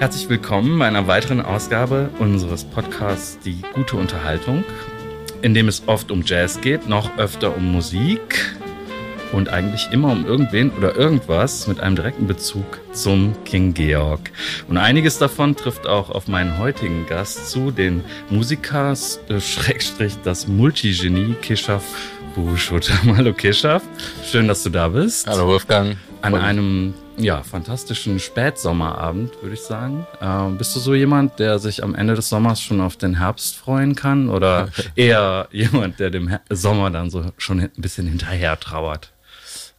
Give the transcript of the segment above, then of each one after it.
Herzlich willkommen bei einer weiteren Ausgabe unseres Podcasts Die gute Unterhaltung, in dem es oft um Jazz geht, noch öfter um Musik und eigentlich immer um irgendwen oder irgendwas mit einem direkten Bezug zum King Georg. Und einiges davon trifft auch auf meinen heutigen Gast zu, den Musiker, äh, Schrägstrich, das Multigenie Kishaf Buschut. Hallo Kishaf, schön, dass du da bist. Hallo Wolfgang. An einem ja, fantastischen Spätsommerabend, würde ich sagen. Ähm, bist du so jemand, der sich am Ende des Sommers schon auf den Herbst freuen kann? Oder eher jemand, der dem Her Sommer dann so schon ein bisschen hinterher trauert?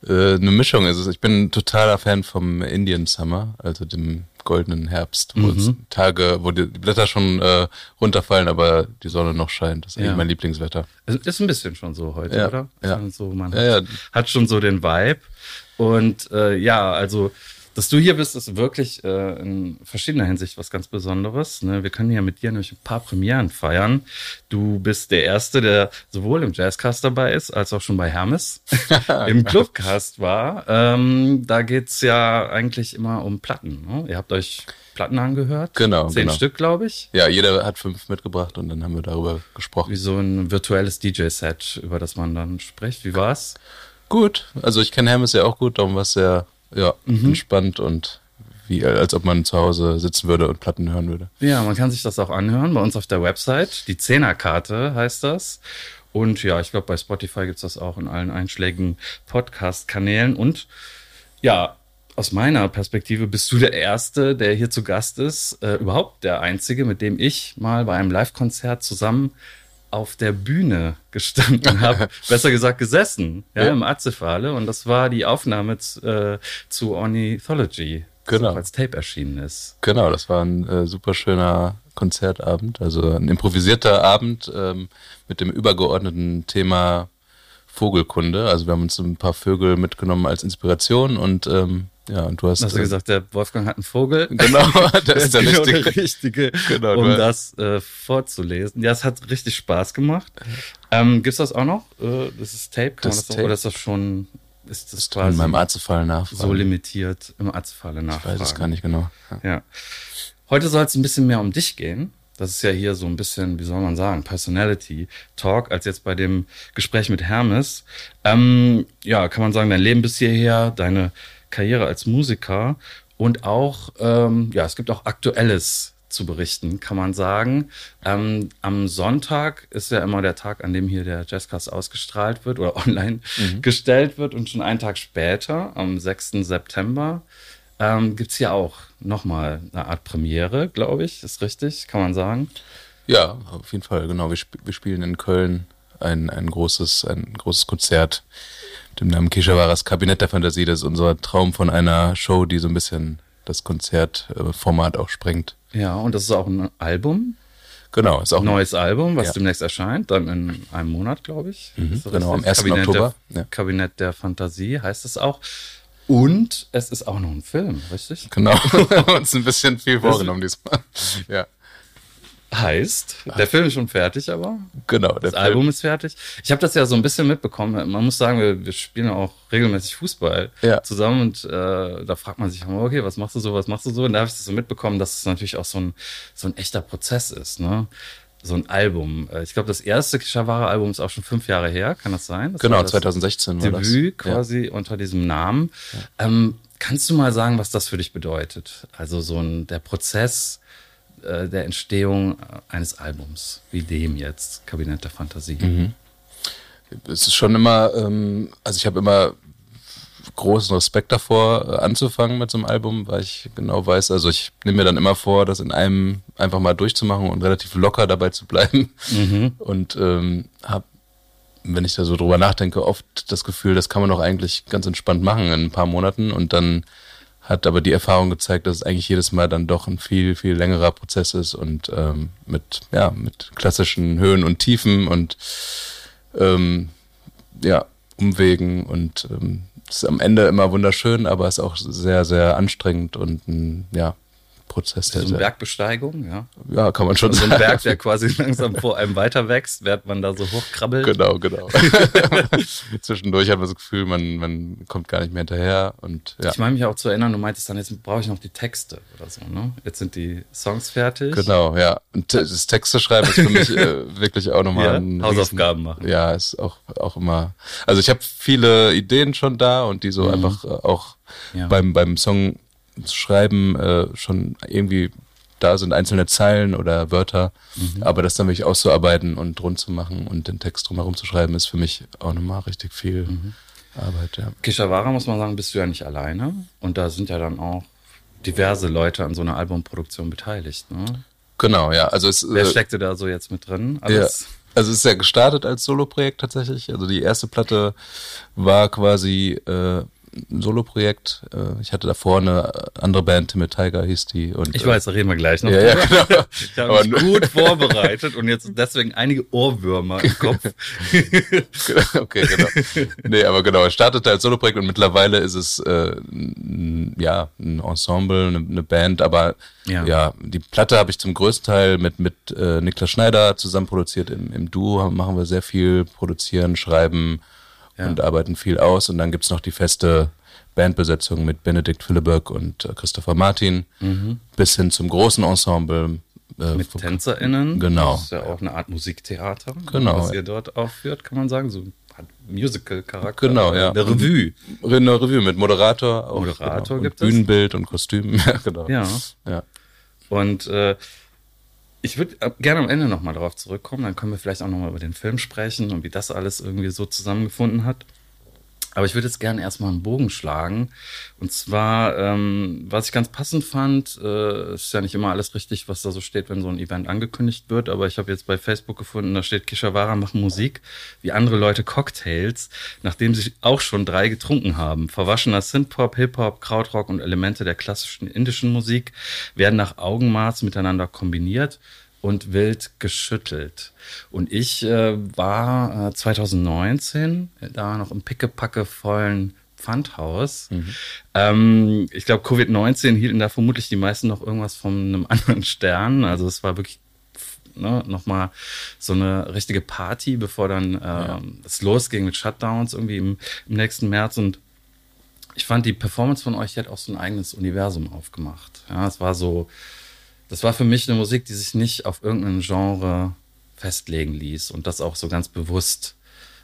Äh, eine Mischung ist es. Ich bin ein totaler Fan vom Indian Summer, also dem goldenen Herbst, wo mhm. Tage, wo die Blätter schon äh, runterfallen, aber die Sonne noch scheint. Das ist ja. eigentlich mein Lieblingswetter. Es ist ein bisschen schon so heute, ja. oder? Ja. So, man ja, hat, hat, schon so den Vibe. Und äh, ja, also dass du hier bist, ist wirklich äh, in verschiedener Hinsicht was ganz Besonderes. Ne? Wir können ja mit dir nämlich ein paar Premieren feiern. Du bist der Erste, der sowohl im Jazzcast dabei ist, als auch schon bei Hermes im Clubcast war. Ähm, da geht's ja eigentlich immer um Platten. Ne? Ihr habt euch Platten angehört. Genau. Zehn genau. Stück, glaube ich. Ja, jeder hat fünf mitgebracht und dann haben wir darüber gesprochen. Wie so ein virtuelles DJ-Set, über das man dann spricht. Wie war's? Gut. Also ich kenne Hermes ja auch gut, darum war es sehr ja, mhm. entspannt und wie, als ob man zu Hause sitzen würde und Platten hören würde. Ja, man kann sich das auch anhören bei uns auf der Website. Die Zehnerkarte heißt das. Und ja, ich glaube, bei Spotify gibt's das auch in allen einschlägigen Podcast-Kanälen. Und ja, aus meiner Perspektive bist du der Erste, der hier zu Gast ist. Äh, überhaupt der Einzige, mit dem ich mal bei einem Live-Konzert zusammen auf der Bühne gestanden habe, besser gesagt gesessen, ja, ja. im Atzefale. Und das war die Aufnahme äh, zu Ornithology, genau. als Tape erschienen ist. Genau, das war ein äh, super schöner Konzertabend, also ein improvisierter Abend ähm, mit dem übergeordneten Thema Vogelkunde. Also wir haben uns ein paar Vögel mitgenommen als Inspiration und ähm, ja, und du hast. Hast du äh, gesagt, der Wolfgang hat einen Vogel? Genau, das ist der, genau richtige. der richtige, genau, um das äh, vorzulesen. Ja, es hat richtig Spaß gemacht. Ähm, gibt's das auch noch? Äh, das ist Tape, kann das man das Tape. Auch, oder ist das schon ist das, das in meinem Arztfall nachfragen. so limitiert im Arztfall nachfragen? Ich weiß es gar nicht genau. Ja. ja. Heute soll es ein bisschen mehr um dich gehen. Das ist ja hier so ein bisschen, wie soll man sagen, Personality Talk, als jetzt bei dem Gespräch mit Hermes. Ähm, ja, kann man sagen, dein Leben bis hierher, deine Karriere als Musiker und auch, ähm, ja, es gibt auch Aktuelles zu berichten, kann man sagen. Ähm, am Sonntag ist ja immer der Tag, an dem hier der Jazzcast ausgestrahlt wird oder online mhm. gestellt wird. Und schon einen Tag später, am 6. September, ähm, gibt es hier auch nochmal eine Art Premiere, glaube ich. Ist richtig, kann man sagen. Ja, auf jeden Fall, genau. Wir, sp wir spielen in Köln ein, ein, großes, ein großes Konzert dem Namen Kishavaras Kabinett der Fantasie. Das ist unser Traum von einer Show, die so ein bisschen das Konzertformat auch sprengt. Ja, und das ist auch ein Album. Genau, ist auch ein neues Album, was ja. demnächst erscheint, dann in einem Monat, glaube ich. Mhm, genau, am 1. Kabinett Oktober. Der, ja. Kabinett der Fantasie heißt es auch. Und es ist auch noch ein Film, richtig? Genau, wir haben uns ein bisschen viel vorgenommen diesmal. Ja heißt. Der Film ist schon fertig, aber. Genau, das Film. Album ist fertig. Ich habe das ja so ein bisschen mitbekommen. Man muss sagen, wir, wir spielen auch regelmäßig Fußball ja. zusammen und äh, da fragt man sich okay, was machst du so, was machst du so? Und da habe ich das so mitbekommen, dass es natürlich auch so ein, so ein echter Prozess ist, ne? So ein Album. Äh, ich glaube, das erste Shavara-Album ist auch schon fünf Jahre her, kann das sein? Das genau, 2016 war Debüt das. quasi ja. unter diesem Namen. Ja. Ähm, kannst du mal sagen, was das für dich bedeutet? Also so ein der Prozess äh, der Entstehung eines Albums, wie dem jetzt, Kabinett der Fantasie. Mhm. Es ist schon immer, ähm, also ich habe immer großen Respekt davor, äh, anzufangen mit so einem Album, weil ich genau weiß, also ich nehme mir dann immer vor, das in einem einfach mal durchzumachen und relativ locker dabei zu bleiben. Mhm. Und ähm, habe, wenn ich da so drüber nachdenke, oft das Gefühl, das kann man doch eigentlich ganz entspannt machen in ein paar Monaten und dann hat aber die Erfahrung gezeigt, dass es eigentlich jedes Mal dann doch ein viel, viel längerer Prozess ist und ähm, mit, ja, mit klassischen Höhen und Tiefen und ähm, ja, Umwegen und ähm, ist am Ende immer wunderschön, aber ist auch sehr, sehr anstrengend und ein ja, Prozess. So eine Bergbesteigung, ja. Ja, kann man schon so ein Berg, der quasi langsam vor einem weiter wächst, während man da so hochkrabbelt. Genau, genau. Zwischendurch hat man das Gefühl, man, man kommt gar nicht mehr hinterher. Und, ja. Ich meine mich auch zu erinnern, du meintest dann, jetzt brauche ich noch die Texte oder so, ne? Jetzt sind die Songs fertig. Genau, ja. Und das Texte schreiben ist für mich äh, wirklich auch nochmal Ja, ein Hausaufgaben Riesen- machen. Ja, ist auch, auch immer. Also ich habe viele Ideen schon da und die so Mhm. einfach äh, auch Ja. beim, beim Song schreiben äh, schon irgendwie da sind einzelne Zeilen oder Wörter, Mhm. aber das dann wirklich auszuarbeiten und rund zu machen und den Text drumherum zu schreiben, ist für mich auch nochmal richtig viel Mhm. Arbeit, ja. Kishawara, muss man sagen, bist du ja nicht alleine. Und da sind ja dann auch diverse Leute an so einer Albumproduktion beteiligt. Ne? Genau, ja. Also es, Wer äh, steckte da so jetzt mit drin? Ja. Also es ist ja gestartet als Soloprojekt tatsächlich. Also die erste Platte war quasi äh, Soloprojekt. Äh, ich hatte davor eine andere Band, Timid Tiger hieß die. Und, Ich weiß, da reden wir gleich noch. Ja, ja, genau. Ich habe Aber mich gut vorbereitet und jetzt deswegen einige Ohrwürmer im Kopf. okay, genau. Nee, aber genau, es startete als Soloprojekt und mittlerweile ist es äh, ja ein Ensemble, eine, eine Band, aber Ja. ja. die Platte habe ich zum größten Teil mit mit äh, Niklas Schneider zusammen produziert. Im, Im Duo machen wir sehr viel, produzieren, schreiben Ja. und arbeiten viel aus. Und dann gibt's noch die feste Bandbesetzung mit Benedikt Philiberg und äh, Christopher Martin bis hin zum großen Ensemble. Äh, Mhm. Mit TänzerInnen. Genau. Das ist ja auch eine Art Musiktheater. Genau. Was ihr dort aufführt, kann man sagen. So hat Musical-Charakter. Genau, ja. Eine Revue. eine Revue mit Moderator, auch, Moderator genau. gibt und es? Bühnenbild und Kostüm. Ja, genau. Ja. ja. Und äh, ich würde gerne am Ende nochmal darauf zurückkommen. Dann können wir vielleicht auch nochmal über den Film sprechen und wie das alles irgendwie so zusammengefunden hat. Aber ich würde jetzt gerne erstmal einen Bogen schlagen. Und zwar, ähm, was ich ganz passend fand, äh, ist ja nicht immer alles richtig, was da so steht, wenn so ein Event angekündigt wird. Aber ich habe jetzt bei Facebook gefunden, da steht Kishawara machen Musik, wie andere Leute Cocktails, nachdem sie auch schon drei getrunken haben. Verwaschener Synthpop, Hip-Hop, Krautrock und Elemente der klassischen indischen Musik werden nach Augenmaß miteinander kombiniert und wild geschüttelt. Und ich äh, war äh, 2019 da noch im pickepacke vollen Pfandhaus. Ähm, ich glaube, Covid-19 hielten da vermutlich die meisten noch irgendwas von einem anderen Stern. Also es war wirklich ne, nochmal so eine richtige Party, bevor dann ähm, es losging mit Shutdowns irgendwie im, im nächsten März. Und ich fand die Performance von euch die hat auch so ein eigenes Universum aufgemacht. Ja, es war so, das war für mich eine Musik, die sich nicht auf irgendein Genre festlegen ließ und das auch so ganz bewusst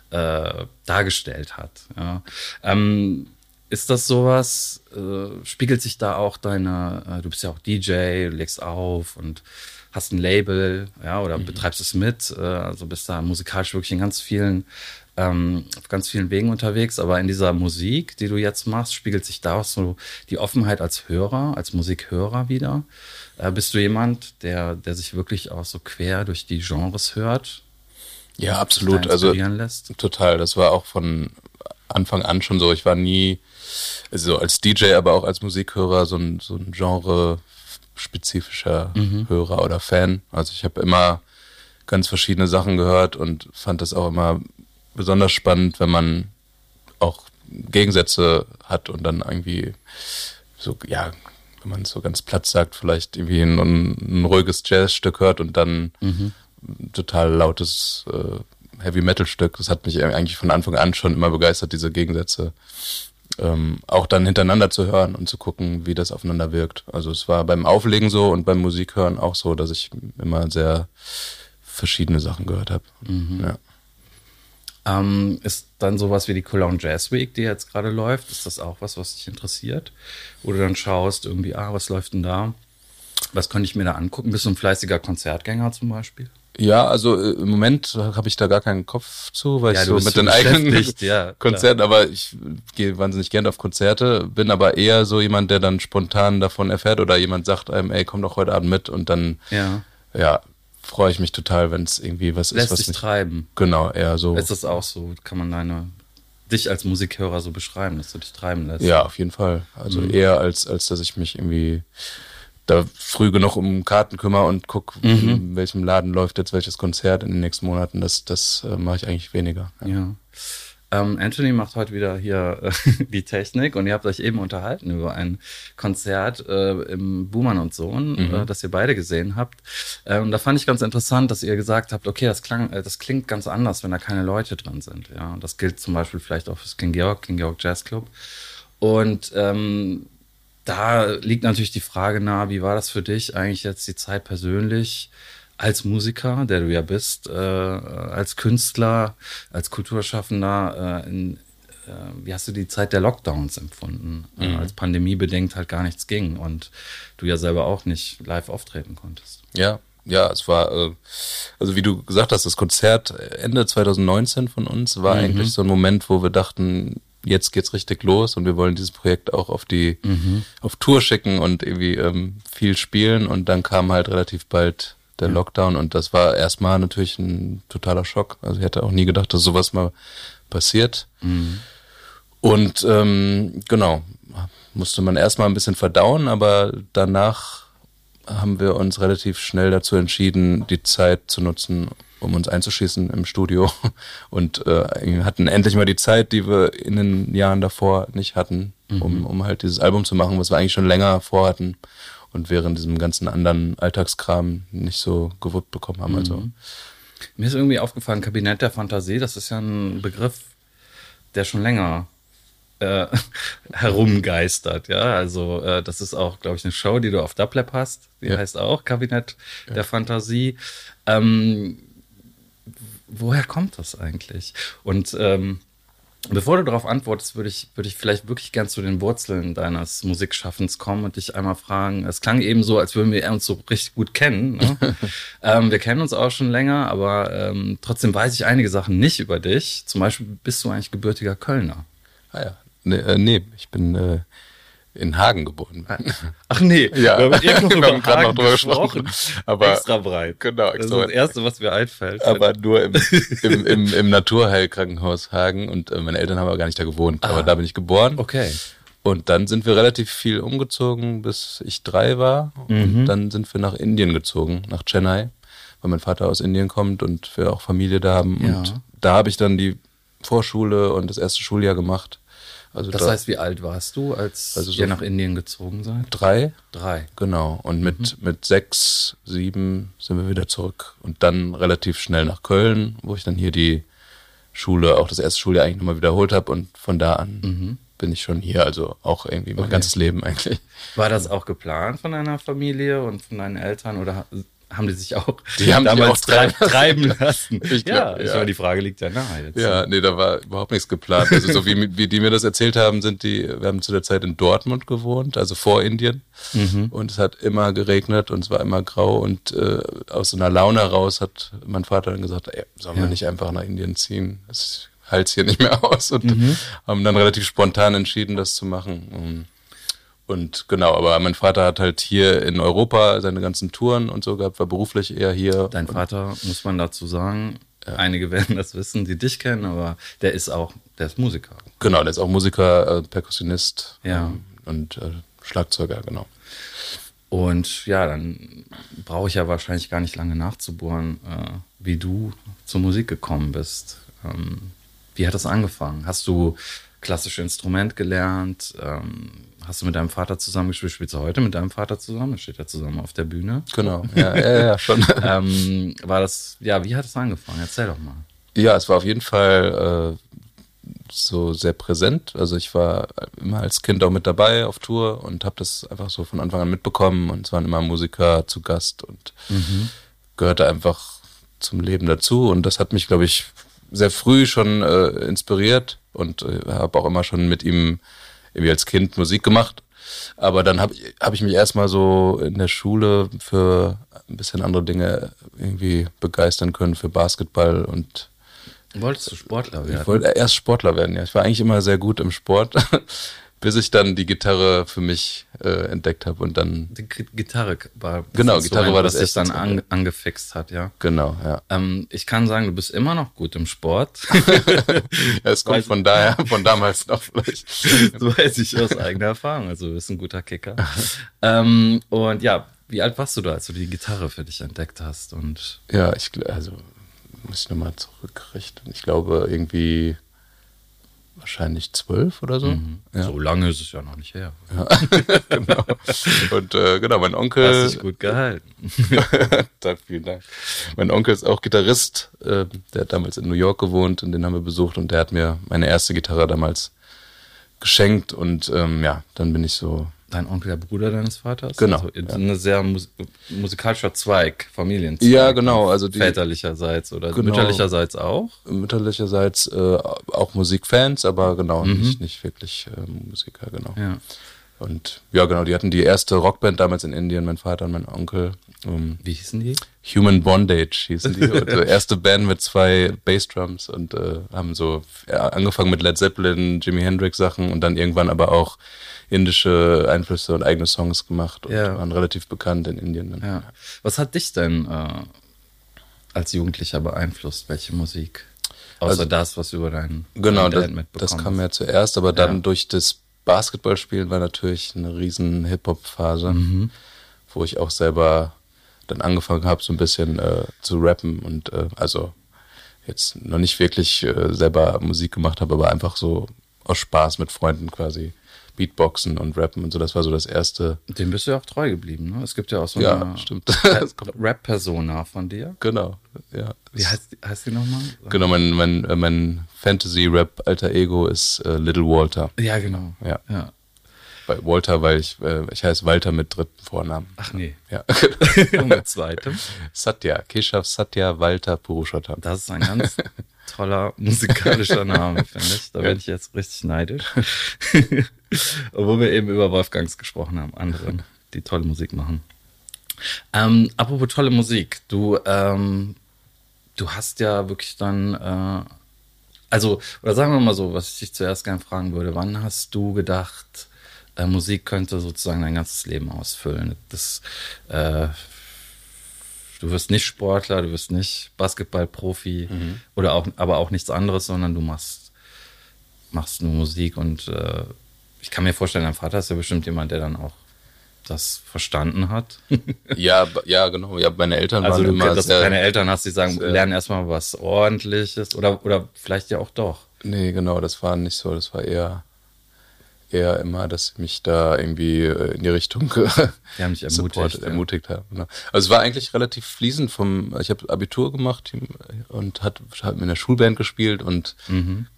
äh, dargestellt hat. Ja. Ähm, ist das sowas, äh, spiegelt sich da auch deine, äh, du bist ja auch DJ, du legst auf und hast ein Label, ja, oder betreibst es mit, äh, also bist da musikalisch wirklich in ganz vielen, ähm, auf ganz vielen Wegen unterwegs, aber in dieser Musik, die du jetzt machst, spiegelt sich da auch so die Offenheit als Hörer, als Musikhörer wieder. Äh, bist du jemand, der, der sich wirklich auch so quer durch die Genres hört? Ja, absolut. Also lässt? total. Das war auch von Anfang an schon so. Ich war nie, also als DJ, aber auch als Musikhörer so ein, so ein Genre spezifischer Hörer oder Fan. Also ich habe immer ganz verschiedene Sachen gehört und fand das auch immer besonders spannend, wenn man auch Gegensätze hat und dann irgendwie so, ja, wenn man es so ganz platt sagt, vielleicht irgendwie ein, ein ruhiges Jazzstück hört und dann total lautes äh, Heavy Metal Stück. Das hat mich eigentlich von Anfang an schon immer begeistert, diese Gegensätze ähm, auch dann hintereinander zu hören und zu gucken, wie das aufeinander wirkt. Also es war beim Auflegen so und beim Musikhören auch so, dass ich immer sehr verschiedene Sachen gehört habe. Ja. Ähm, ist dann sowas wie die Cologne Jazz Week, die jetzt gerade läuft, ist das auch was, was dich interessiert? Wo du dann schaust, irgendwie, ah, was läuft denn da? Was könnte ich mir da angucken? Bist du ein fleißiger Konzertgänger zum Beispiel? Ja, also äh, im Moment habe ich da gar keinen Kopf zu, weil Ja, ich so mit den eigenen ja. Konzerten, aber ich gehe wahnsinnig gern auf Konzerte, bin aber eher so jemand, der dann spontan davon erfährt oder jemand sagt einem, ey, komm doch heute Abend mit und dann, Ja. ja, freue ich mich total, wenn es irgendwie was Lässt ist, was dich mich, treiben. genau, eher so, Ist das auch so? Kann man deine, dich als Musikhörer so beschreiben, dass du dich treiben lässt? ja, auf jeden Fall. Also Mhm. eher als, als dass ich mich irgendwie da früh genug um Karten kümmere und guck, Mhm. in welchem Laden läuft jetzt welches Konzert in den nächsten Monaten. Das, das äh, mache ich eigentlich weniger. Ja. Ja. Ähm, Anthony macht heute wieder hier äh, die Technik und ihr habt euch eben unterhalten über ein Konzert äh, im Buhmann und Sohn, mhm. äh, das ihr beide gesehen habt. Ähm, da fand ich ganz interessant, dass ihr gesagt habt, okay, das, klang, äh, das klingt ganz anders, wenn da keine Leute drin sind. Ja, und das gilt zum Beispiel vielleicht auch fürs King Georg, King Georg Jazz Club. Und ähm, da liegt natürlich die Frage nahe, wie war das für dich eigentlich jetzt die Zeit persönlich als Musiker, der du ja bist, äh, als Künstler, als Kulturschaffender, äh, in, äh, wie hast du die Zeit der Lockdowns empfunden, äh, mhm. als pandemiebedingt halt gar nichts ging und du ja selber auch nicht live auftreten konntest? Ja, ja, es war, äh, also wie du gesagt hast, das Konzert Ende 2019 von uns war mhm. eigentlich so ein Moment, wo wir dachten, jetzt geht's richtig los und wir wollen dieses Projekt auch auf die mhm. auf Tour schicken und irgendwie ähm, viel spielen und dann kam halt relativ bald der Lockdown und das war erstmal natürlich ein totaler Schock. Also ich hätte auch nie gedacht, dass sowas mal passiert. Mhm. Und ähm, genau, musste man erstmal ein bisschen verdauen, aber danach haben wir uns relativ schnell dazu entschieden, die Zeit zu nutzen, um uns einzuschießen im Studio und äh, hatten endlich mal die Zeit, die wir in den Jahren davor nicht hatten, mhm. um, um halt dieses Album zu machen, was wir eigentlich schon länger vorhatten und während diesem ganzen anderen Alltagskram nicht so gewuppt bekommen haben. Also. Mhm. Mir ist irgendwie aufgefallen, Kabinett der Fantasie, das ist ja ein Begriff, der schon länger äh, herumgeistert. Ja, also äh, das ist auch, glaube ich, eine Show, die du auf Dublab hast. Die ja. heißt auch Kabinett ja. der Fantasie. Ähm, woher kommt das eigentlich? Und ähm, bevor du darauf antwortest, würde ich, würde ich vielleicht wirklich gern zu den Wurzeln deines Musikschaffens kommen und dich einmal fragen. Es klang eben so, als würden wir uns so richtig gut kennen. Ne? ähm, wir kennen uns auch schon länger, aber ähm, trotzdem weiß ich einige Sachen nicht über dich. Zum Beispiel bist du eigentlich gebürtiger Kölner. Ah ja. Nee, äh, nee ich bin äh, in Hagen geboren bin. Ach nee, ja. wir haben, haben gerade noch drüber gesprochen. Aber extra breit. Genau, extra Das ist das Erste, was mir einfällt. Aber nur im, im, im, im Naturheilkrankenhaus Hagen und äh, meine Eltern haben aber gar nicht da gewohnt. Ah. Aber da bin ich geboren. Okay. Und dann sind wir relativ viel umgezogen, bis ich drei war. Mhm. Und dann sind wir nach Indien gezogen, nach Chennai, weil mein Vater aus Indien kommt und wir auch Familie da haben. Ja. Und da habe ich dann die Vorschule und das erste Schuljahr gemacht. Also das da, heißt, wie alt warst du, als also so ihr nach Indien gezogen seid? Drei. Drei. Genau. Und mit, mhm. mit sechs, sieben sind wir wieder zurück. Und dann relativ schnell nach Köln, wo ich dann hier die Schule, auch das erste Schuljahr eigentlich nochmal wiederholt habe. Und von da an mhm. bin ich schon hier. Also auch irgendwie mein okay. ganzes Leben eigentlich. War das auch geplant von deiner Familie und von deinen Eltern oder haben die sich auch die haben damals auch treiben, lassen. ich glaub, ja, ja. Meine, die Frage liegt ja nahe jetzt. Ja, nee, da war überhaupt nichts geplant. Also so wie, wie die mir das erzählt haben, sind die, wir haben zu der Zeit in Dortmund gewohnt, also vor Indien. Mhm. Und es hat immer geregnet und es war immer grau und äh, aus so einer Laune raus hat mein Vater dann gesagt, ey, sollen ja. wir nicht einfach nach Indien ziehen? Das hält hier nicht mehr aus und mhm. haben dann relativ spontan entschieden, das zu machen. Und und genau, aber mein Vater hat halt hier in Europa seine ganzen Touren und so gehabt, war beruflich eher hier. Dein Vater, muss man dazu sagen, ja. einige werden das wissen, die dich kennen, aber der ist auch, der ist Musiker. Genau, der ist auch Musiker, äh, Perkussionist ja. ähm, und äh, Schlagzeuger, genau. Und ja, dann brauche ich ja wahrscheinlich gar nicht lange nachzubohren, äh, wie du zur Musik gekommen bist. Ähm, wie hat das angefangen? Hast du klassische Instrument gelernt? Ähm, hast du mit deinem Vater zusammen gespielt? Spielst du heute mit deinem Vater zusammen? Steht er zusammen auf der Bühne? Genau, ja, ja, ja schon. ähm, war das, ja, wie hat es angefangen? Erzähl doch mal. Ja, es war auf jeden Fall äh, so sehr präsent. Also ich war immer als Kind auch mit dabei auf Tour und habe das einfach so von Anfang an mitbekommen. Und es waren immer Musiker zu Gast und mhm. gehörte einfach zum Leben dazu. Und das hat mich, glaube ich, sehr früh schon äh, inspiriert und äh, habe auch immer schon mit ihm irgendwie als Kind Musik gemacht. Aber dann habe hab ich mich erstmal so in der Schule für ein bisschen andere Dinge irgendwie begeistern können, für Basketball und Wolltest du Sportler werden? Ich wollte erst Sportler werden, ja. Ich war eigentlich immer sehr gut im Sport. Bis ich dann die Gitarre für mich äh, entdeckt habe und dann die Gitarre war genau Gitarre war das was sich dann an, angefixt hat ja? Genau ja. Ähm, ich kann sagen du bist immer noch gut im Sport. Es kommt von daher von damals noch vielleicht. So weiß ich aus eigener Erfahrung. Also du bist ein guter Kicker. Ähm, und ja wie alt warst du da als du die Gitarre für dich entdeckt hast und ja ich also muss ich nochmal zurückrichten. Ich glaube irgendwie wahrscheinlich zwölf oder so. Mhm. Ja. So lange ist es ja noch nicht her. genau. Und äh, genau, mein Onkel. Hast dich gut gehalten. Dank, vielen Dank. Mein Onkel ist auch Gitarrist, äh, der hat damals in New York gewohnt und den haben wir besucht und der hat mir meine erste Gitarre damals geschenkt und ähm, ja, dann bin ich so. Dein Onkel, der Bruder deines Vaters? Genau, Also ja. ein sehr mus musikalischer Zweig, Familienzweig. Ja, genau, also die- Väterlicherseits oder Genau. mütterlicherseits auch? mütterlicherseits äh, auch Musikfans, aber genau, nicht, nicht wirklich äh, Musiker, genau. Ja. Und ja, genau, die hatten die erste Rockband damals in Indien, mein Vater und mein Onkel. Ähm, Wie hießen die? Human Bondage hießen die. Und, äh, erste Band mit zwei Bassdrums und äh, haben so ja, angefangen mit Led Zeppelin, Jimi Hendrix Sachen und dann irgendwann aber auch indische Einflüsse und eigene Songs gemacht und Ja. waren relativ bekannt in Indien. Ja. Was hat dich denn äh, als Jugendlicher beeinflusst? Welche Musik? Außer Also- das, was über deinen Genau, deinen das, das kam ja zuerst, aber dann durch das Basketballspielen war natürlich eine riesen Hip-Hop-Phase, Mhm. wo ich auch selber dann angefangen habe, so ein bisschen äh, zu rappen und äh, also jetzt noch nicht wirklich äh, selber Musik gemacht habe, aber einfach so aus Spaß mit Freunden quasi Beatboxen und Rappen und so. Das war so das erste. Dem bist du ja auch treu geblieben, ne? Es gibt ja auch so Ja, eine Rap-Persona von dir. Genau, ja. Wie heißt, die- heißt die nochmal? Genau, mein, mein, mein Fantasy-Rap-Alter Ego ist äh, Little Walter. Ja, genau. Ja. ja. Bei Walter, weil ich, äh, ich heiße Walter mit dritten Vornamen. Ach nee. Ja. Und mit zweitem. Satya, Keshav Satya Walter Purushottam. Das ist ein ganz toller musikalischer Name, finde ich. Da bin ich jetzt richtig neidisch. Obwohl wir eben über Wolfgangs gesprochen haben, anderen, die tolle Musik machen. Ähm, apropos tolle Musik, du, ähm, du hast ja wirklich dann, äh, also, oder sagen wir mal so, was ich dich zuerst gerne fragen würde, wann hast du gedacht, äh, Musik könnte sozusagen dein ganzes Leben ausfüllen? Das, äh, du wirst nicht Sportler, du wirst nicht Basketballprofi oder auch, aber auch nichts anderes, sondern du machst, machst nur Musik und äh, ich kann mir vorstellen, dein Vater ist ja bestimmt jemand, der dann auch das verstanden hat. Ja, ja, genau. Ja, meine Eltern Also waren du, immer dass sehr, deine Eltern hast, die sagen, sehr- lernen erstmal was ordentliches oder, oder vielleicht ja auch doch. Nee, genau, das war nicht so. Das war eher, eher immer, dass sie mich da irgendwie äh, in die Richtung haben dich ermutigt, ja. ermutigt haben. Genau. Also es war eigentlich relativ fließend vom, ich habe Abitur gemacht und hat, hat in der Schulband gespielt und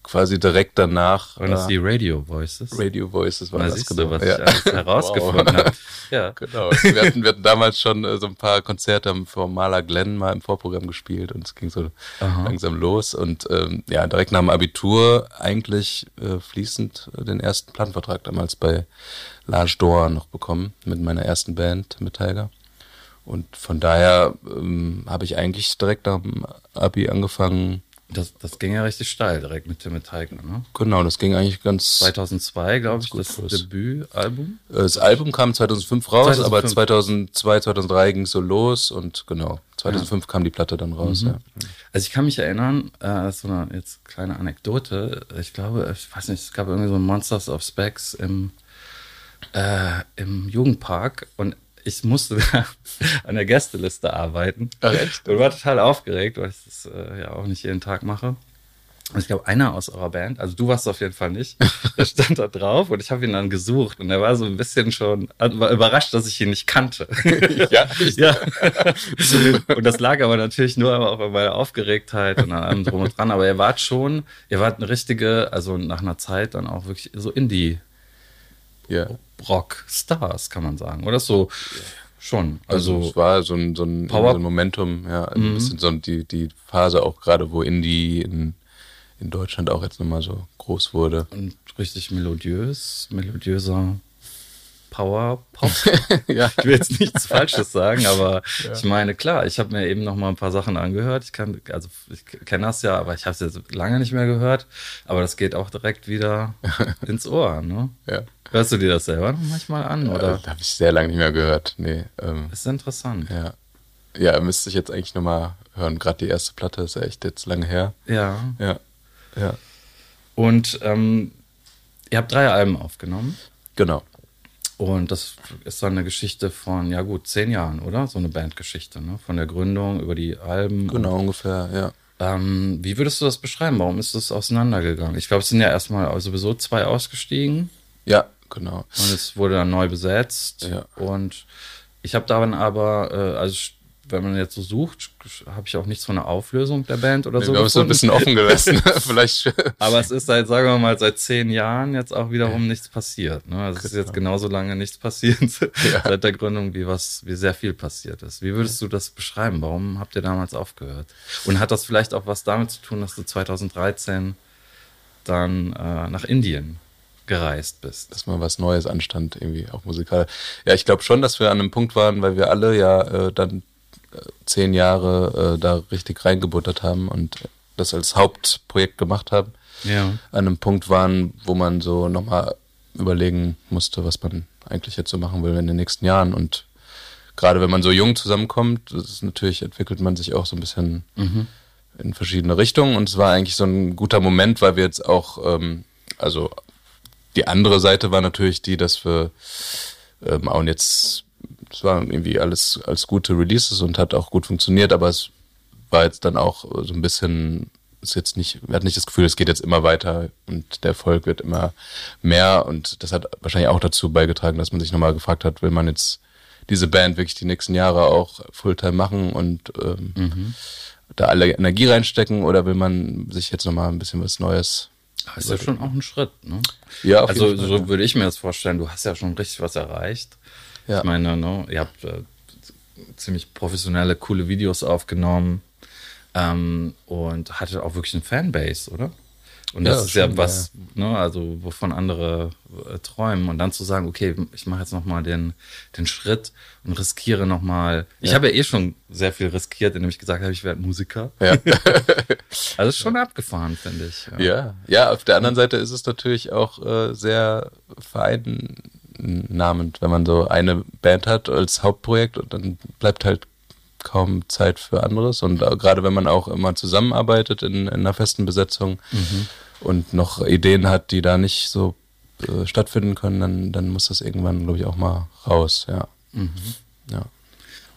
quasi direkt danach Und das äh, die Radio Voices. Radio Voices war Na, das genau. du, was Ja. ich alles herausgefunden habe. Ja. Genau. Wir hatten, wir hatten damals schon äh, so ein paar Konzerte vor Maler Glenn mal im Vorprogramm gespielt und es ging so Aha. langsam los. Und ähm, ja, direkt nach dem Abitur eigentlich äh, fließend den ersten Plattenvertrag damals bei Large Door noch bekommen mit meiner ersten Band mit Tiger. Und von daher ähm, habe ich eigentlich direkt nach dem Abi angefangen. Das, das ging ja richtig steil direkt mit Tim Tiger, ne? Genau, das ging eigentlich ganz. 2002, glaube ich, das. Debütalbum. Äh, Das Album kam 2005 raus, 2005. aber 2002, 2003 ging es so los und genau, 2005 kam die Platte dann raus. Ja. Also ich kann mich erinnern, äh, so eine jetzt kleine Anekdote. Ich glaube, ich weiß nicht, es gab irgendwie so ein Monsters of Specs im, äh, im Jugendpark und ich musste an der Gästeliste arbeiten. Ach, echt? Und war total aufgeregt, weil ich das äh, ja auch nicht jeden Tag mache. Und ich glaube, einer aus eurer Band, also du warst auf jeden Fall nicht, der stand da drauf und ich habe ihn dann gesucht und er war so ein bisschen schon, war überrascht, dass ich ihn nicht kannte. Ja, ja. und das lag aber natürlich nur auch an meiner Aufgeregtheit und an allem drum und dran. Aber ihr wart schon, ihr wart eine richtige, also nach einer Zeit dann auch wirklich so Indie-Rock-Stars, ja. kann man sagen. Oder so schon. Also, Also, es war so ein, so ein, Power- so ein Momentum, ja, ein bisschen so die, die Phase auch gerade, wo Indie in, in Deutschland auch jetzt nochmal so groß wurde. und richtig melodiös, melodiöser Power-Pop. ja. Ich will jetzt nichts Falsches sagen, aber ich meine, klar, ich habe mir eben noch mal ein paar Sachen angehört. Ich kann, also ich kenne das ja, aber ich habe es jetzt lange nicht mehr gehört. Aber das geht auch direkt wieder ins Ohr, ne? ja. Hörst du dir das selber noch manchmal an, Oder? oder? Das habe ich sehr lange nicht mehr gehört. Nee, ähm, Das ist interessant. ja. Ja, müsste ich jetzt eigentlich nochmal hören. Gerade die erste Platte ist ja echt jetzt lange her. Ja. Ja. Ja. Und ähm, ihr habt drei Alben aufgenommen. Genau. Und das ist dann eine Geschichte von, ja gut, zehn Jahren, oder? So eine Bandgeschichte, ne? Von der Gründung über die Alben. Genau, ungefähr, ja. Ähm, wie würdest du das beschreiben? Warum ist das auseinandergegangen? Ich glaube, es sind ja erstmal sowieso zwei ausgestiegen. Ja, genau. Und es wurde dann neu besetzt. Ja. Und ich habe daran aber, äh, also wenn man jetzt so sucht, habe ich auch nichts von der Auflösung der Band oder Nee, so. haben es so ein bisschen offen gelassen. Vielleicht. Aber es ist seit, sagen wir mal, seit zehn Jahren jetzt auch wiederum nichts passiert. Ne? Also es ist jetzt genauso lange nichts passiert seit der Gründung, wie was, wie sehr viel passiert ist. Wie würdest du das beschreiben? Warum habt ihr damals aufgehört? Und hat das vielleicht auch was damit zu tun, dass du 2013 dann äh, nach Indien gereist bist? dass mal was Neues anstand, irgendwie auch musikal. Ja, ich glaube schon, dass wir an einem Punkt waren, weil wir alle ja äh, dann zehn Jahre äh, da richtig reingebuttert haben und das als Hauptprojekt gemacht haben, Ja. an einem Punkt waren, wo man so nochmal überlegen musste, was man eigentlich jetzt so machen will in den nächsten Jahren. Und gerade wenn man so jung zusammenkommt, das ist natürlich, entwickelt man sich auch so ein bisschen in verschiedene Richtungen. Und es war eigentlich so ein guter Moment, weil wir jetzt auch, ähm, also die andere Seite war natürlich die, dass wir ähm, auch jetzt, es waren irgendwie alles als gute Releases und hat auch gut funktioniert, aber es war jetzt dann auch so ein bisschen, ist jetzt nicht, wir hatten nicht das Gefühl, es geht jetzt immer weiter und der Erfolg wird immer mehr und das hat wahrscheinlich auch dazu beigetragen, dass man sich nochmal gefragt hat, will man jetzt diese Band wirklich die nächsten Jahre auch Fulltime machen und ähm, da alle Energie reinstecken oder will man sich jetzt nochmal ein bisschen was Neues Das ist ja schon auch ein Schritt. Ne? Ja, auf also Fall, so ja. würde ich mir das vorstellen. Du hast ja schon richtig was erreicht. Ja. Ich meine, ne, ihr habt äh, ziemlich professionelle, coole Videos aufgenommen ähm, und hattet auch wirklich eine Fanbase, oder? Und das Ja, ist ja schon, was, ne, also wovon andere äh, träumen. Und dann zu sagen, okay, ich mache jetzt nochmal den, den Schritt und riskiere nochmal. Ich Ja. habe ja eh schon sehr viel riskiert, indem ich gesagt habe, ich werde Musiker. Ja. Also ist schon abgefahren, finde ich. Ja, ja, auf der anderen Seite ist es natürlich auch äh, sehr vereinnahmend, wenn man so eine Band hat als Hauptprojekt und dann bleibt halt kaum Zeit für anderes. Und äh, gerade wenn man auch immer zusammenarbeitet in, in einer festen Besetzung und noch Ideen hat, die da nicht so äh, stattfinden können, dann, dann muss das irgendwann, glaube ich, auch mal raus, ja. Ja.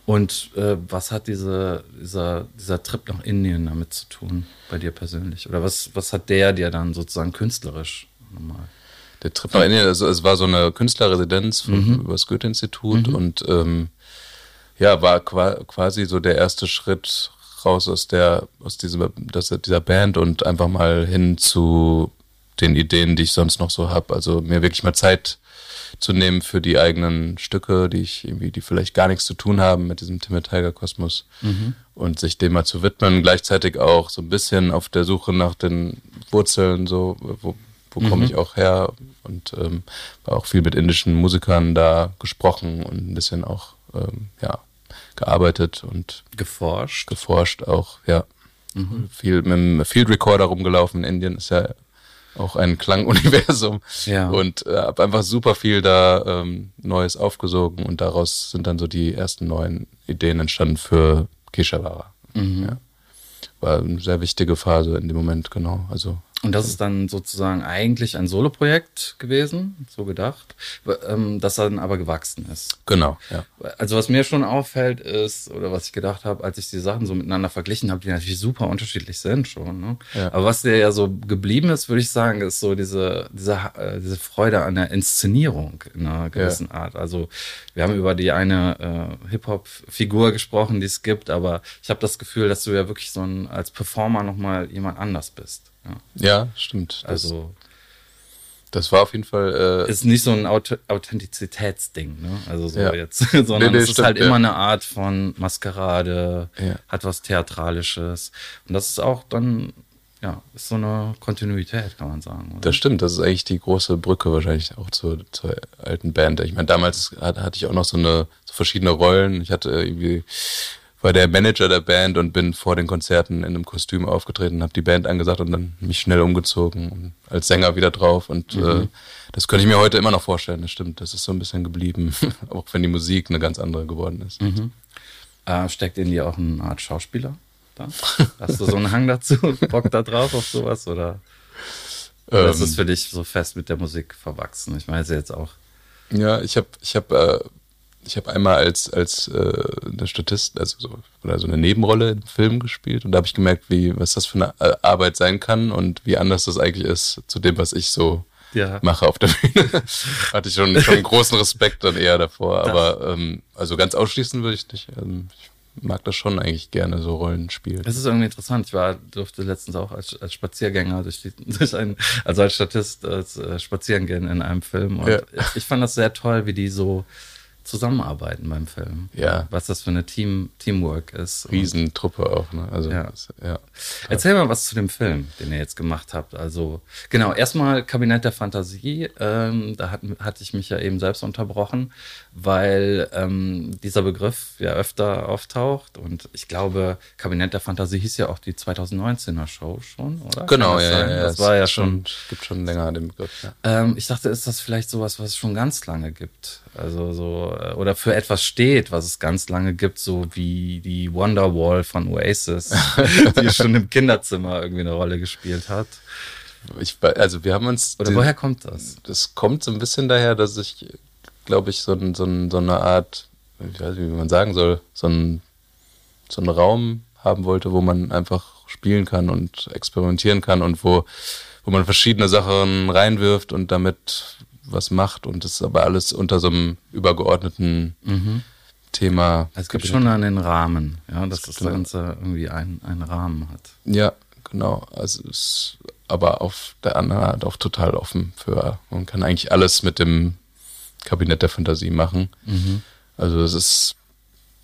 Und äh, was hat diese, dieser, dieser Trip nach Indien damit zu tun, bei dir persönlich? Oder was, was hat der dir dann sozusagen künstlerisch nochmal? Der Trip nach Indien, also es war so eine Künstlerresidenz vom, über das Goethe-Institut und ähm, ja, war qua quasi so der erste Schritt raus aus der, aus dieser, dieser Band und einfach mal hin zu den Ideen, die ich sonst noch so habe. Also mir wirklich mal Zeit zu nehmen für die eigenen Stücke, die ich irgendwie, die vielleicht gar nichts zu tun haben mit diesem Timmy Tiger Kosmos und sich dem mal zu widmen. Gleichzeitig auch so ein bisschen auf der Suche nach den Wurzeln, so wo, wo komme ich auch her und ähm, war auch viel mit indischen Musikern da gesprochen und ein bisschen auch ähm, ja gearbeitet und Geforscht? geforscht auch, ja. Viel mit dem Field Recorder rumgelaufen. In Indien ist ja auch ein Klanguniversum. Ja. Und äh, habe einfach super viel da ähm, Neues aufgesogen und daraus sind dann so die ersten neuen Ideen entstanden für Keshawara. Ja. War eine sehr wichtige Phase in dem Moment, genau. Also Und das ist dann sozusagen eigentlich ein Soloprojekt gewesen, so gedacht, ähm, das dann aber gewachsen ist. genau, ja. Also was mir schon auffällt ist, oder was ich gedacht habe, als ich die Sachen so miteinander verglichen habe, die natürlich super unterschiedlich sind schon. Ne? Ja. Aber was dir ja so geblieben ist, würde ich sagen, ist so diese, diese, äh, diese Freude an der Inszenierung in einer gewissen Art. Also wir haben über die eine äh, Hip-Hop-Figur gesprochen, die es gibt, aber ich habe das Gefühl, dass du ja wirklich so ein, als Performer nochmal jemand anders bist. Ja. Stimmt. Das, Also das war auf jeden Fall äh, ist nicht so ein Auth Authentizitätsding, ne? Also so Ja. jetzt, sondern Nee, nee, es ist stimmt, halt ja. immer eine Art von Maskerade, Ja. hat was Theatralisches. Und das ist auch dann, ja, ist so eine Kontinuität, kann man sagen. Oder? Das stimmt, das ist eigentlich die große Brücke wahrscheinlich auch zur, zur alten Band. Ich meine, damals hat, hatte ich auch noch so eine so verschiedene Rollen. Ich hatte irgendwie war der Manager der Band und bin vor den Konzerten in einem Kostüm aufgetreten, habe die Band angesagt und dann mich schnell umgezogen und als Sänger wieder drauf. Und äh, das könnte ich mir heute immer noch vorstellen. Das stimmt, das ist so ein bisschen geblieben, auch wenn die Musik eine ganz andere geworden ist. Äh, steckt in dir auch eine Art Schauspieler? Da? Hast du so einen Hang dazu? Bock da drauf auf sowas? Oder, oder ist Ähm, es für dich so fest mit der Musik verwachsen? Ich weiß jetzt auch. Ja, ich habe ich hab, äh, ich habe einmal als als äh, der Statist, also so oder so eine Nebenrolle im Film gespielt und da habe ich gemerkt, wie was das für eine äh, Arbeit sein kann und wie anders das eigentlich ist zu dem, was ich so ja. mache auf der Bühne. Hatte ich schon schon großen Respekt dann eher davor, aber ähm, also ganz ausschließen würde ich nicht. Ähm, ich mag das schon eigentlich gerne, so Rollenspiel. Das ist irgendwie interessant. Ich war, durfte letztens auch als, als Spaziergänger durch, die, durch einen, also als Statist als, äh, spazieren gehen in einem Film. Und ja. ich fand das sehr toll, wie die so zusammenarbeiten beim Film. Ja. Was das für eine Team, Teamwork ist. Riesentruppe auch, ne? Also, ja. Das, ja. Erzähl mal was zu dem Film, den ihr jetzt gemacht habt. Also, genau, erstmal Kabinett der Fantasie. Ähm, da hat, hatte ich mich ja eben selbst unterbrochen, weil ähm, dieser Begriff ja öfter auftaucht. Und ich glaube, Kabinett der Fantasie hieß ja auch die 2019er Show schon, oder? Genau, das ja, ja, ja. Das war ja schon, gibt schon länger den Begriff. Ja. Ähm, ich dachte, ist das vielleicht sowas, was es schon ganz lange gibt? Also so, äh, oder für etwas steht, was es ganz lange gibt, so wie die Wonderwall von Oasis, die schon im Kinderzimmer irgendwie eine Rolle gespielt hat. Ich, also wir haben uns. Oder den, woher kommt das? Das kommt so ein bisschen daher, dass ich, glaube ich, so, so, so eine Art, ich weiß nicht, wie man sagen soll, so, ein, so einen Raum haben wollte, wo man einfach spielen kann und experimentieren kann und wo, wo man verschiedene Sachen reinwirft und damit was macht und das ist aber alles unter so einem übergeordneten mhm. Thema. Es gibt schon einen Rahmen, ja, dass das genau. Ganze irgendwie einen, einen Rahmen hat. Ja, genau. Also es ist aber auf der anderen Art auch total offen für, man kann eigentlich alles mit dem Kabinett der Fantasie machen. Mhm. Also es ist,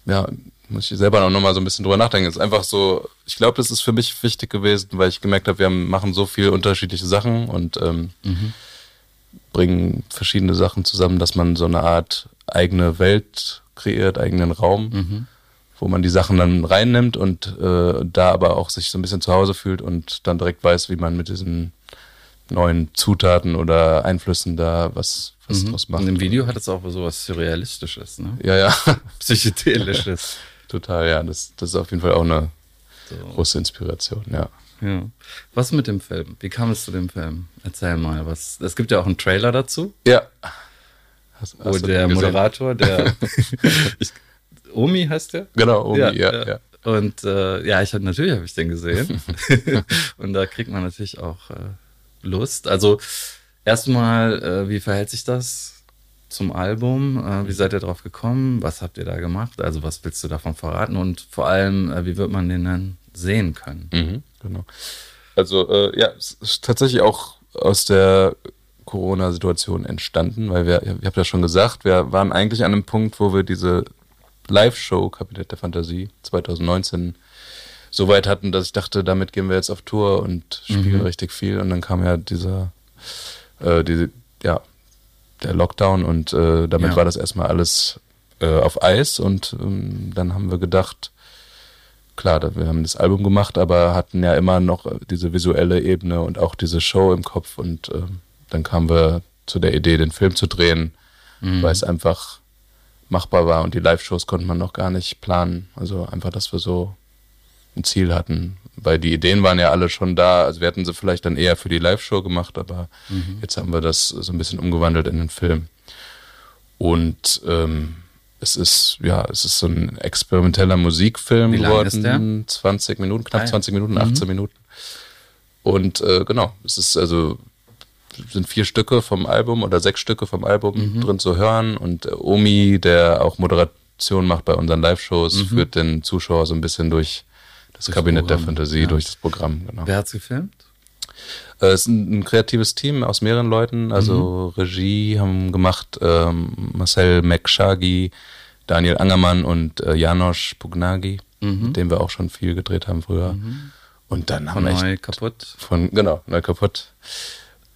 ja, muss ich selber noch mal so ein bisschen drüber nachdenken. Es ist einfach so, ich glaube, das ist für mich wichtig gewesen, weil ich gemerkt habe, wir machen so viele unterschiedliche Sachen und ähm, mhm bringen verschiedene Sachen zusammen, dass man so eine Art eigene Welt kreiert, eigenen Raum, mhm. wo man die Sachen dann reinnimmt und äh, da aber auch sich so ein bisschen zu Hause fühlt und dann direkt weiß, wie man mit diesen neuen Zutaten oder Einflüssen da was, was mhm. draus macht. Und im Video hat es auch so was Surrealistisches, ne? Ja, ja. Psychedelisches. Total, ja. Das, das ist auf jeden Fall auch eine so. große Inspiration, ja. Ja. Was mit dem Film? Wie kam es zu dem Film? Erzähl mal, was. Es gibt ja auch einen Trailer dazu. Ja. Hast, hast wo der Moderator, der ich, Omi heißt der? Genau, Omi, ja. ja, ja. Und äh, ja, ich hab, natürlich habe ich den gesehen. und da kriegt man natürlich auch äh, Lust. Also erstmal, äh, wie verhält sich das zum Album? Äh, wie seid ihr drauf gekommen? Was habt ihr da gemacht? Also was willst du davon verraten? Und vor allem, äh, wie wird man den dann sehen können? Mhm. Genau. Also äh, ja, es ist tatsächlich auch aus der Corona-Situation entstanden, weil wir, ich habe ja schon gesagt, wir waren eigentlich an einem Punkt, wo wir diese Live-Show Kabinett der Fantasie 2019 so weit hatten, dass ich dachte, damit gehen wir jetzt auf Tour und spielen mhm. richtig viel. Und dann kam ja dieser, äh, diese, ja, der Lockdown und äh, damit ja. war das erstmal alles äh, auf Eis und ähm, dann haben wir gedacht, klar, wir haben das Album gemacht, aber hatten ja immer noch diese visuelle Ebene und auch diese Show im Kopf. Und äh, dann kamen wir zu der Idee, den Film zu drehen, mhm. weil es einfach machbar war und die Live-Shows konnte man noch gar nicht planen. Also einfach, dass wir so ein Ziel hatten. Weil die Ideen waren ja alle schon da. Also wir hätten sie vielleicht dann eher für die Live-Show gemacht, aber mhm. jetzt haben wir das so ein bisschen umgewandelt in den Film. Und ähm, es ist, ja, es ist so ein experimenteller Musikfilm geworden. Ist der? 20 Minuten, knapp ah, 20 Minuten, 18 mhm. Minuten. Und äh, genau, es ist also sind vier Stücke vom Album oder sechs Stücke vom Album mhm. drin zu hören. Und äh, Omi, der auch Moderation macht bei unseren Live-Shows, mhm. führt den Zuschauer so ein bisschen durch das durch Kabinett Programm, der Fantasie, ja. durch das Programm. Genau. Wer hat's gefilmt? Äh, es ist ein, ein, kreatives Team aus mehreren Leuten. Also mhm. Regie haben gemacht ähm, Marcel Mekshagi, Daniel Angermann und äh, Janosch Pugnagi, mhm. mit dem wir auch schon viel gedreht haben früher. Mhm. Und dann haben wir neu kaputt. Von genau neu kaputt.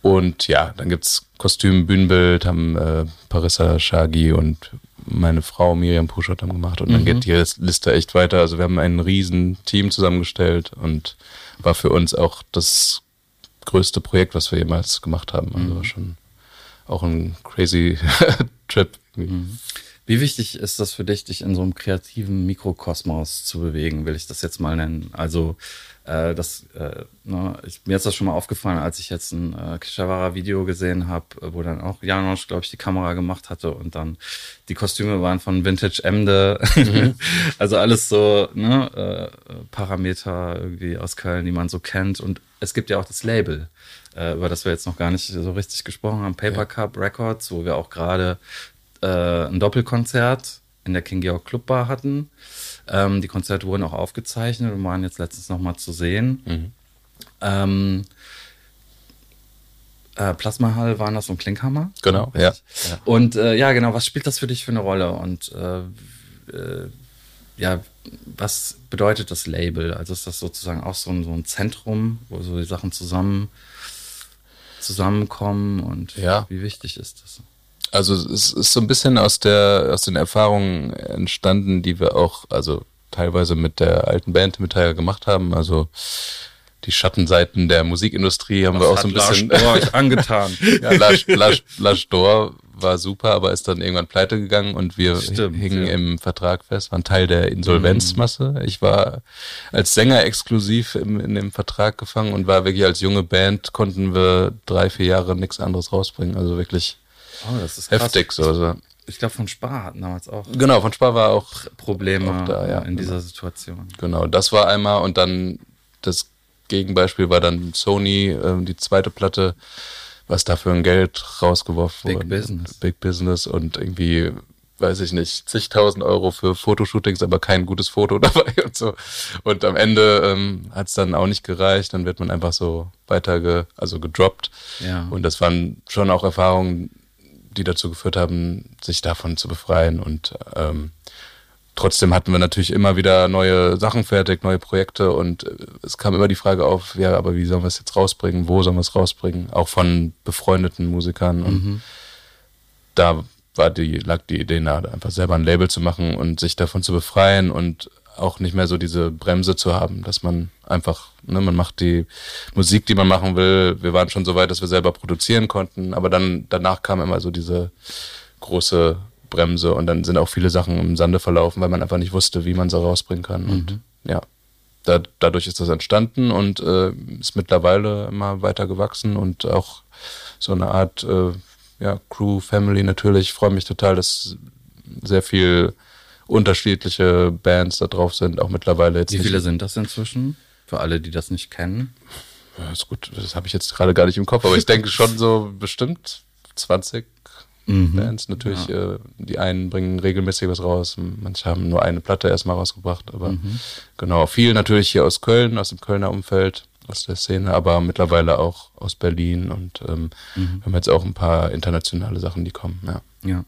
Und ja, dann gibt's Kostüm, Bühnenbild, haben äh, Parissa Shagi und meine Frau Miriam Puschott haben gemacht. Und dann mhm. geht die Liste echt weiter. Also wir haben ein riesen Team zusammengestellt und war für uns auch das größte Projekt, was wir jemals gemacht haben. Also mhm. schon auch ein crazy Trip. Mhm. Wie wichtig ist das für dich, dich in so einem kreativen Mikrokosmos zu bewegen, will ich das jetzt mal nennen? Also äh, das, äh, ne, ich, mir ist das schon mal aufgefallen, als ich jetzt ein äh, Kishawara-Video gesehen habe, wo dann auch Janosch, glaube ich, die Kamera gemacht hatte und dann die Kostüme waren von Vintage Emde. Mhm. also alles so ne, äh, Parameter irgendwie aus Köln, die man so kennt. Und es gibt ja auch das Label, äh, über das wir jetzt noch gar nicht so richtig gesprochen haben, Paper ja. Cup Records, wo wir auch gerade äh, ein Doppelkonzert in der King Georg Club Bar hatten. Ähm, die Konzerte wurden auch aufgezeichnet und waren jetzt letztens nochmal zu sehen. Mhm. Ähm, äh, Plasma Hall waren das und Klinkhammer. Genau, ja. ja. Und äh, ja, genau, was spielt das für dich für eine Rolle? Und äh, äh, ja, was bedeutet das Label? Also ist das sozusagen auch so ein, so ein Zentrum, wo so die Sachen zusammen zusammenkommen und ja. wie wichtig ist das? Also es ist so ein bisschen aus der aus den Erfahrungen entstanden, die wir auch also teilweise mit der alten Band mit Tiger gemacht haben. Also die Schattenseiten der Musikindustrie haben Was wir auch so ein bisschen Lars angetan. ja, Lars, Lars, Lars Dor war super, aber ist dann irgendwann pleite gegangen und wir Stimmt, hingen ja. im Vertrag fest, waren Teil der Insolvenzmasse. Mhm. Ich war als Sänger exklusiv im, in dem Vertrag gefangen und war wirklich als junge Band, konnten wir drei, vier Jahre nichts anderes rausbringen. Also wirklich Oh, das ist heftig so. Also. Ich glaube, von Spar hatten damals auch. Genau, von Spar war auch Probleme auch da, ja, in dieser Situation. Genau, das war einmal und dann das Gegenbeispiel war dann Sony, äh, die zweite Platte, was da für ein Geld rausgeworfen Big wurde. Big Business. Big Business und irgendwie, weiß ich nicht, zigtausend Euro für Fotoshootings, aber kein gutes Foto dabei und so. Und am Ende ähm, hat es dann auch nicht gereicht, dann wird man einfach so weiter ge, also gedroppt. Ja. Und das waren schon auch Erfahrungen, die dazu geführt haben, sich davon zu befreien. Und ähm, trotzdem hatten wir natürlich immer wieder neue Sachen fertig, neue Projekte und äh, es kam immer die Frage auf, ja, aber wie sollen wir es jetzt rausbringen? Wo sollen wir es rausbringen? Auch von befreundeten Musikern. Und mhm. da war die, lag die Idee nahe, einfach selber ein Label zu machen und sich davon zu befreien und auch nicht mehr so diese Bremse zu haben, dass man einfach, ne, man macht die Musik, die man machen will. Wir waren schon so weit, dass wir selber produzieren konnten, aber dann danach kam immer so diese große Bremse und dann sind auch viele Sachen im Sande verlaufen, weil man einfach nicht wusste, wie man sie rausbringen kann. Mhm. Und ja, da, dadurch ist das entstanden und äh, ist mittlerweile immer weiter gewachsen und auch so eine Art äh, ja, Crew, Family natürlich. Ich freue mich total, dass sehr viel unterschiedliche Bands da drauf sind, auch mittlerweile jetzt. Wie viele nicht. sind das inzwischen? Für alle, die das nicht kennen? Ja, ist gut, das habe ich jetzt gerade gar nicht im Kopf, aber ich denke schon so bestimmt 20 mhm. Bands. Natürlich, ja. äh, die einen bringen regelmäßig was raus, manche haben nur eine Platte erstmal rausgebracht, aber mhm. genau, viel natürlich hier aus Köln, aus dem Kölner Umfeld, aus der Szene, aber mittlerweile auch aus Berlin und ähm, mhm. wir haben jetzt auch ein paar internationale Sachen, die kommen, ja. Ja.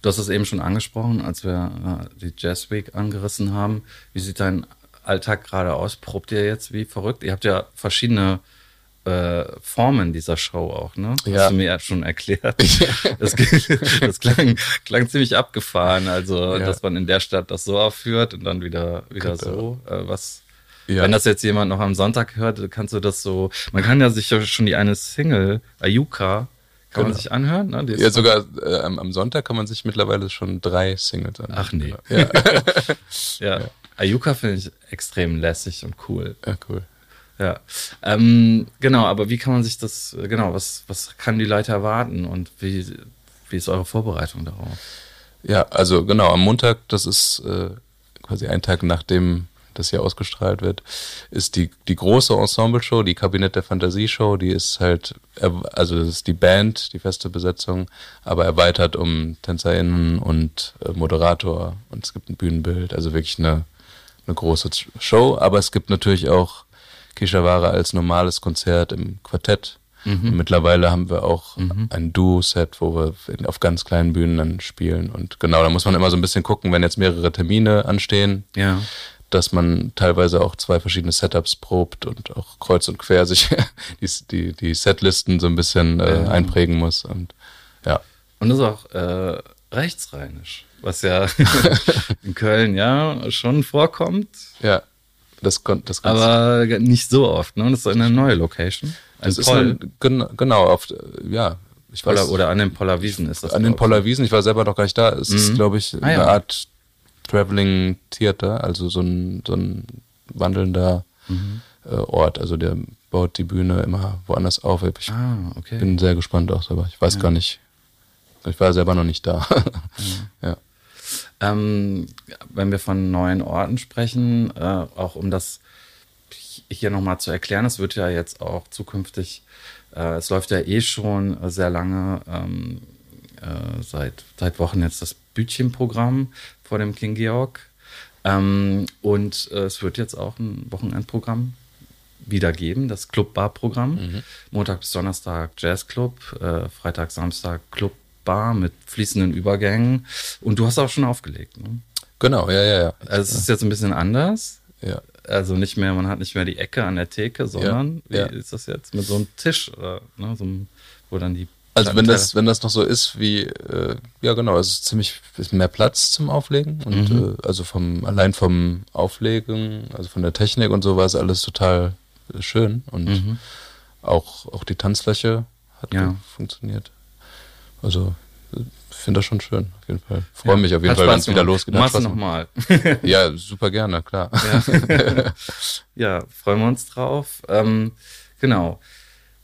Du hast es eben schon angesprochen, als wir äh, die Jazz Week angerissen haben. Wie sieht dein Alltag gerade aus? Probt ihr jetzt wie verrückt? Ihr habt ja verschiedene äh, Formen dieser Show auch, ne? Ja. Hast du mir ja schon erklärt. das, das klang, klang, ziemlich abgefahren. Also, ja. dass man in der Stadt das so aufführt und dann wieder, wieder so. Äh, was, ja. Wenn das jetzt jemand noch am Sonntag hört, kannst du das so. Man kann ja sich ja schon die eine Single, Ayuka, kann man sich anhören? Ne? ja, sogar äh, am Sonntag kann man sich mittlerweile schon drei Singles anhören. Ach nee. Ja. ja. ja. Ayuka finde ich extrem lässig und cool. Ja, cool. Ja. Ähm, genau, aber wie kann man sich das, genau, was, was kann die Leute erwarten und wie, wie ist eure Vorbereitung darauf? Ja, also genau, am Montag, das ist äh, quasi ein Tag nachdem das hier ausgestrahlt wird, ist die, die große Ensemble-Show, die Kabinett der Fantasie-Show, die ist halt, also das ist die Band, die feste Besetzung, aber erweitert um TänzerInnen und äh, Moderator und es gibt ein Bühnenbild, also wirklich eine, eine große Show, aber es gibt natürlich auch Kishawara als normales Konzert im Quartett. Mhm. mittlerweile haben wir auch mhm. ein Duo-Set, wo wir auf ganz kleinen Bühnen dann spielen. Und genau, da muss man immer so ein bisschen gucken, wenn jetzt mehrere Termine anstehen. Ja dass man teilweise auch zwei verschiedene Setups probt und auch kreuz und quer sich die, die, die Setlisten so ein bisschen äh, einprägen muss. Und ja. Und das ist auch äh, rechtsrheinisch, was ja in Köln ja schon vorkommt. Ja, das, kommt das Aber nicht so oft, ne? Das ist eine neue Location. das ist eine, genau, oft, ja, ich weiß, oder an den Pollerwiesen ist das. an den ich. Pollerwiesen, ich war selber noch gar nicht da. Es ist, glaube ich, Ah, eine ja. Art Traveling Theater, also so ein, so ein wandelnder Mhm. äh, Ort. Also der baut die Bühne immer woanders auf. Ich Ah, okay. bin sehr gespannt auch selber. Ich weiß gar nicht. Ich war selber noch nicht da. ja. Ähm, wenn wir von neuen Orten sprechen, äh, auch um das hier nochmal zu erklären, es wird ja jetzt auch zukünftig, äh, es läuft ja eh schon sehr lange, ähm, äh, seit, seit Wochen jetzt das Bütchenprogramm vor dem King Georg. Ähm, und äh, es wird jetzt auch ein Wochenendprogramm wieder geben, das Club-Bar-Programm. Montag bis Donnerstag Jazzclub, äh, Freitag, Samstag Club-Bar mit fließenden Übergängen. Und du hast auch schon aufgelegt. Ne? Genau, ja, ja, ja. Also es ist jetzt ein bisschen anders. ja. Also nicht mehr, man hat nicht mehr die Ecke an der Theke, sondern Ja, ja. wie ist das jetzt mit so einem Tisch, oder, ne, so einem, wo dann die Also wenn das, wenn das noch so ist wie, äh, ja genau, es ist ziemlich ist mehr Platz zum Auflegen und Mhm. äh, also vom allein vom Auflegen, also von der Technik und so war es alles total äh, schön und Mhm. auch auch die Tanzfläche hat Ja. funktioniert. Also ich finde das schon schön, auf jeden Fall. Freue Ja. mich auf jeden Hat Fall, wenn es wieder losgeht. Gemacht. nochmal. Ja, super gerne, klar. Ja, freuen wir uns drauf. Ähm, genau.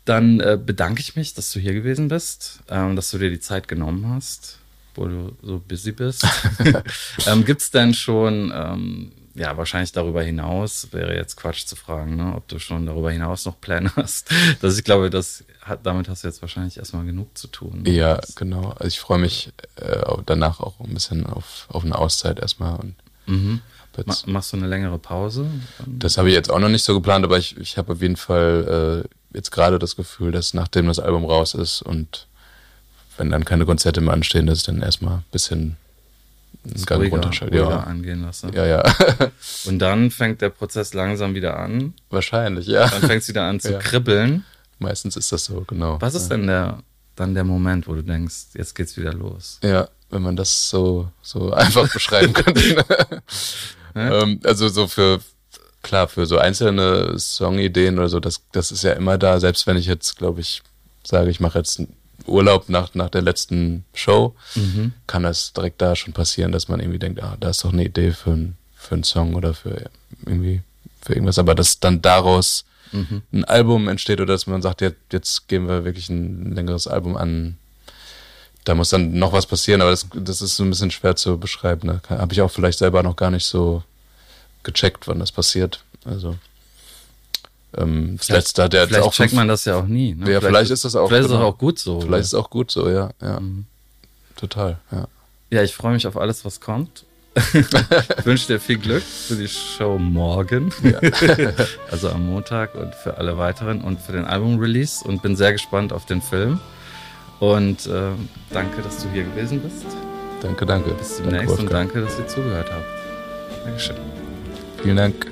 Dann äh, bedanke ich mich, dass du hier gewesen bist, ähm, dass du dir die Zeit genommen hast, wo du so busy bist. ähm, Gibt es denn schon, ähm, ja, wahrscheinlich darüber hinaus, wäre jetzt Quatsch zu fragen, ne, ob du schon darüber hinaus noch Pläne hast. Das, ich glaube, das hat, damit hast du jetzt wahrscheinlich erstmal genug zu tun. Ja, Das- genau. Also ich freue mich äh, danach auch ein bisschen auf, auf eine Auszeit erstmal und Mhm. jetzt machst du eine längere Pause? Das habe ich jetzt auch noch nicht so geplant, aber ich, ich habe auf jeden Fall äh, jetzt gerade das Gefühl, dass nachdem das Album raus ist und wenn dann keine Konzerte mehr anstehen, dass ich dann erstmal ein bisschen einen Gang ruhiger, Ja. angehen lasse. ja, ja. Und dann fängt der Prozess langsam wieder an. Wahrscheinlich, ja. Dann fängt es wieder an zu Ja. kribbeln. Meistens ist das so, genau. Was ist denn der, dann der Moment, wo du denkst, jetzt geht's wieder los? Ja, wenn man das so, so einfach beschreiben könnte. ähm, also so für, klar, für so einzelne Songideen oder so, das, das ist ja immer da, selbst wenn ich jetzt, glaube ich, sage, ich mache jetzt einen Urlaub nach, nach der letzten Show, kann das direkt da schon passieren, dass man irgendwie denkt, ah, da ist doch eine Idee für, ein, für einen Song oder für irgendwie, für irgendwas, aber dass dann daraus ein Album entsteht oder dass man sagt, jetzt, jetzt gehen wir wirklich ein längeres Album an, da muss dann noch was passieren, aber das, das ist so ein bisschen schwer zu beschreiben. Ne? Habe ich auch vielleicht selber noch gar nicht so gecheckt, wann das passiert. Also ähm, hat ja jetzt Vielleicht auch checkt man das ja auch nie. Ne? Ja, vielleicht ist das auch- Vielleicht ist genau. auch gut so. Vielleicht ist es auch gut so, ja, ja. Total, ja. ja, ich freue mich auf alles, was kommt. ich wünsche dir viel Glück für die Show morgen. also am Montag und für alle weiteren und für den Album-Release und bin sehr gespannt auf den Film. Und äh, danke, dass du hier gewesen bist. Danke, danke. Bis Danke, demnächst und Wolfgang. danke, dass ihr zugehört habt. Dankeschön. Vielen Dank.